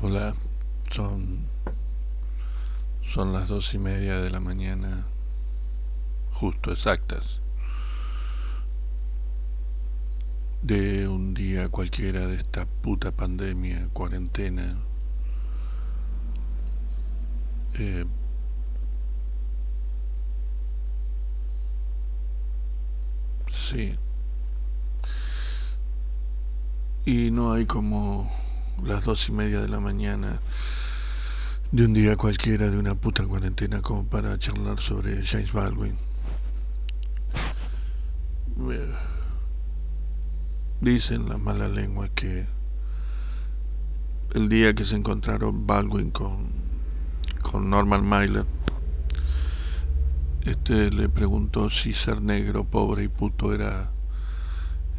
Hola, son, son las dos y media de la mañana, justo exactas, de un día cualquiera de esta puta pandemia, cuarentena. Eh, sí. Y no hay como las dos y media de la mañana de un día cualquiera de una puta cuarentena como para charlar sobre James Baldwin. Eh, dicen las malas lenguas que el día que se encontraron Baldwin con, con Norman Mailer, este le preguntó si ser negro, pobre y puto era,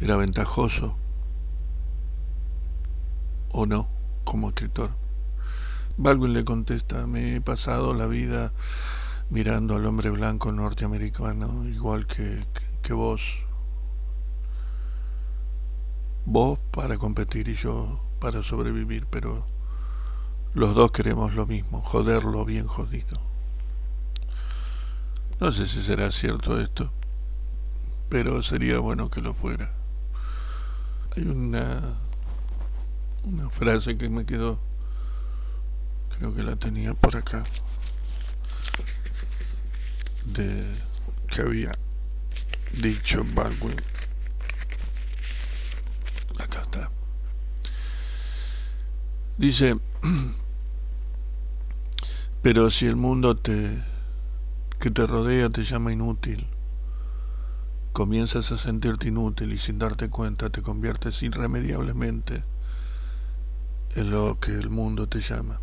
era ventajoso o no como escritor. Baldwin le contesta, me he pasado la vida mirando al hombre blanco norteamericano igual que, que, vos. Vos para competir y yo para sobrevivir, pero los dos queremos lo mismo, joderlo bien jodido. No sé si será cierto esto, pero sería bueno que lo fuera. Hay una una frase que me quedó, creo que la tenía por acá, de que había dicho Baldwin. Acá está. Dice, pero si el mundo te, que te rodea te llama inútil, comienzas a sentirte inútil y sin darte cuenta te conviertes irremediablemente es lo que el mundo te llama.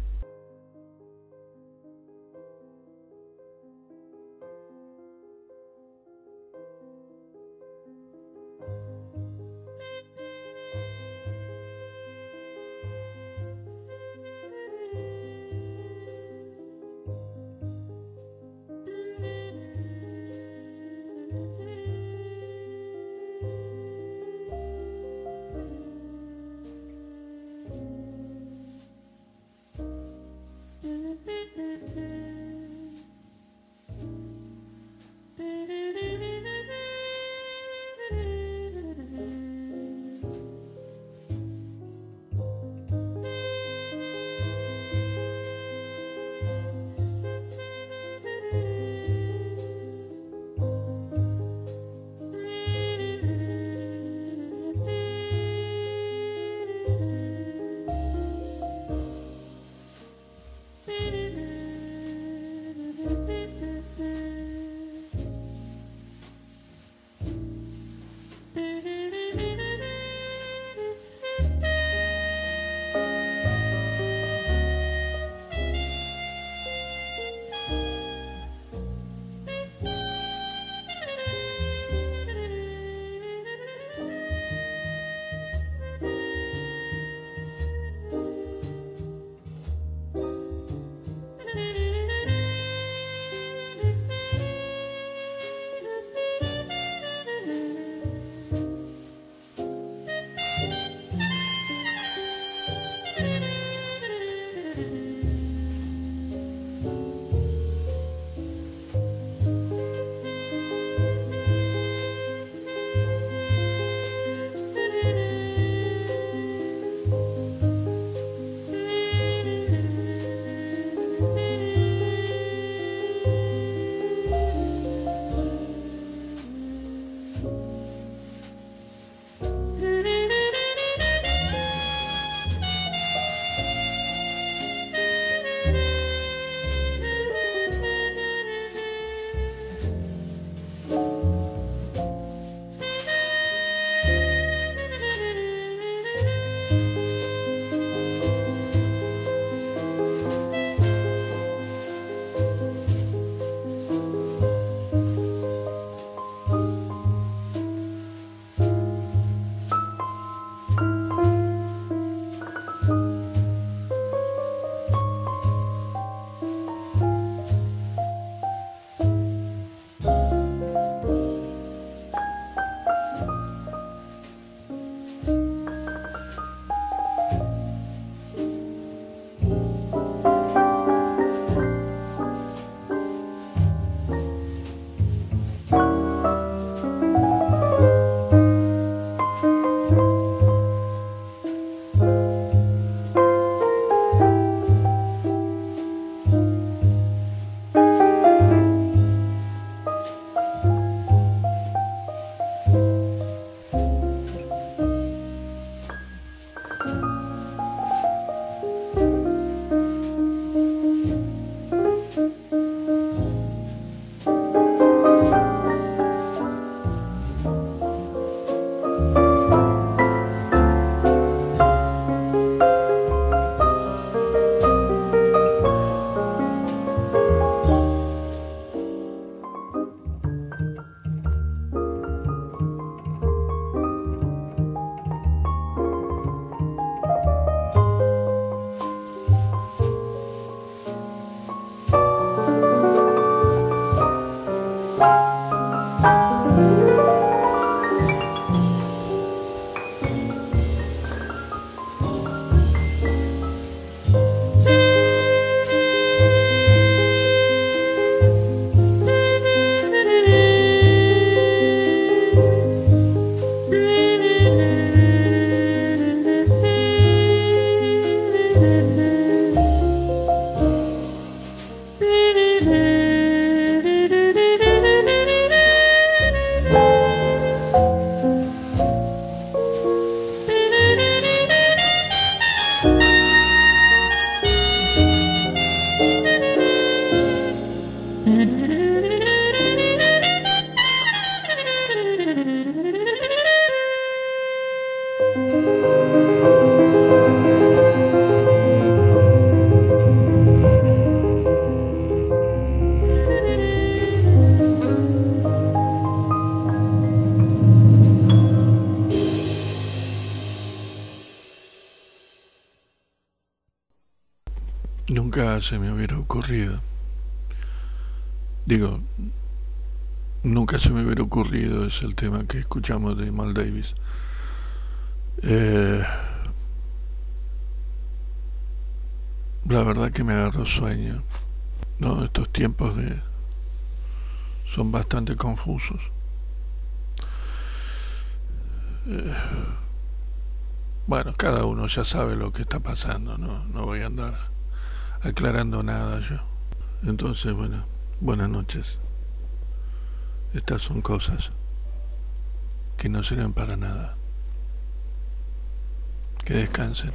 Nunca se me hubiera ocurrido. Digo, nunca se me hubiera ocurrido, es el tema que escuchamos de Mal Davis. Eh, la verdad que me agarró sueño. No, estos tiempos de son bastante confusos. Eh, bueno, cada uno ya sabe lo que está pasando, no, no voy a andar aclarando nada yo. Entonces, bueno, buenas noches. Estas son cosas que no sirven para nada. Que descansen.